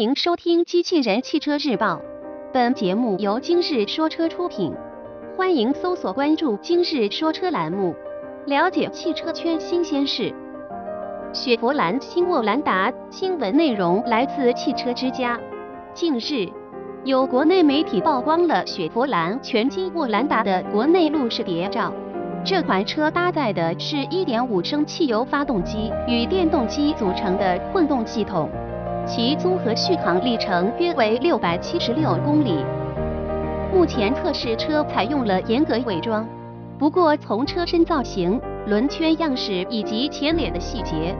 欢迎收听《机器人汽车日报》，本节目由今日说车出品。欢迎搜索关注“今日说车”栏目，了解汽车圈新鲜事。雪佛兰新沃兰达新闻内容来自汽车之家。近日，有国内媒体曝光了雪佛兰全新沃兰达的国内路试谍照。这款车搭载的是1.5升汽油发动机与电动机组成的混动系统。其综合续航里程约为六百七十六公里。目前测试车采用了严格伪装，不过从车身造型、轮圈样式以及前脸的细节，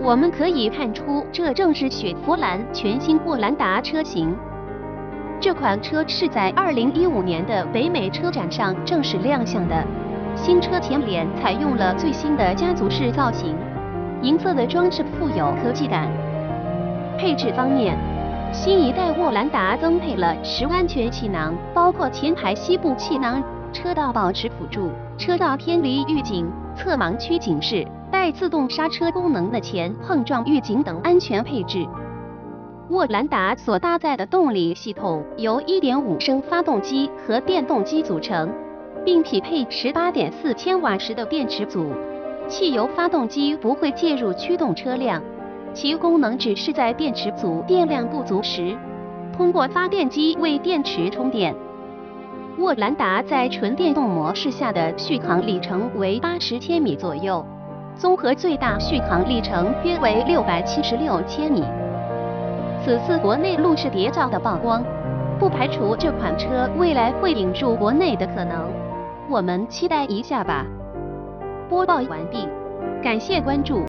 我们可以看出这正是雪佛兰全新沃兰达车型。这款车是在二零一五年的北美车展上正式亮相的。新车前脸采用了最新的家族式造型，银色的装饰富有科技感。配置方面，新一代沃兰达增配了十安全气囊，包括前排膝部气囊、车道保持辅助、车道偏离预警、侧盲区警示、带自动刹车功能的前碰撞预警等安全配置。沃兰达所搭载的动力系统由1.5升发动机和电动机组成，并匹配18.4千瓦时的电池组。汽油发动机不会介入驱动车辆。其功能只是在电池组电量不足时，通过发电机为电池充电。沃兰达在纯电动模式下的续航里程为八十千米左右，综合最大续航里程约为六百七十六千米。此次国内路试谍照的曝光，不排除这款车未来会引入国内的可能，我们期待一下吧。播报完毕，感谢关注。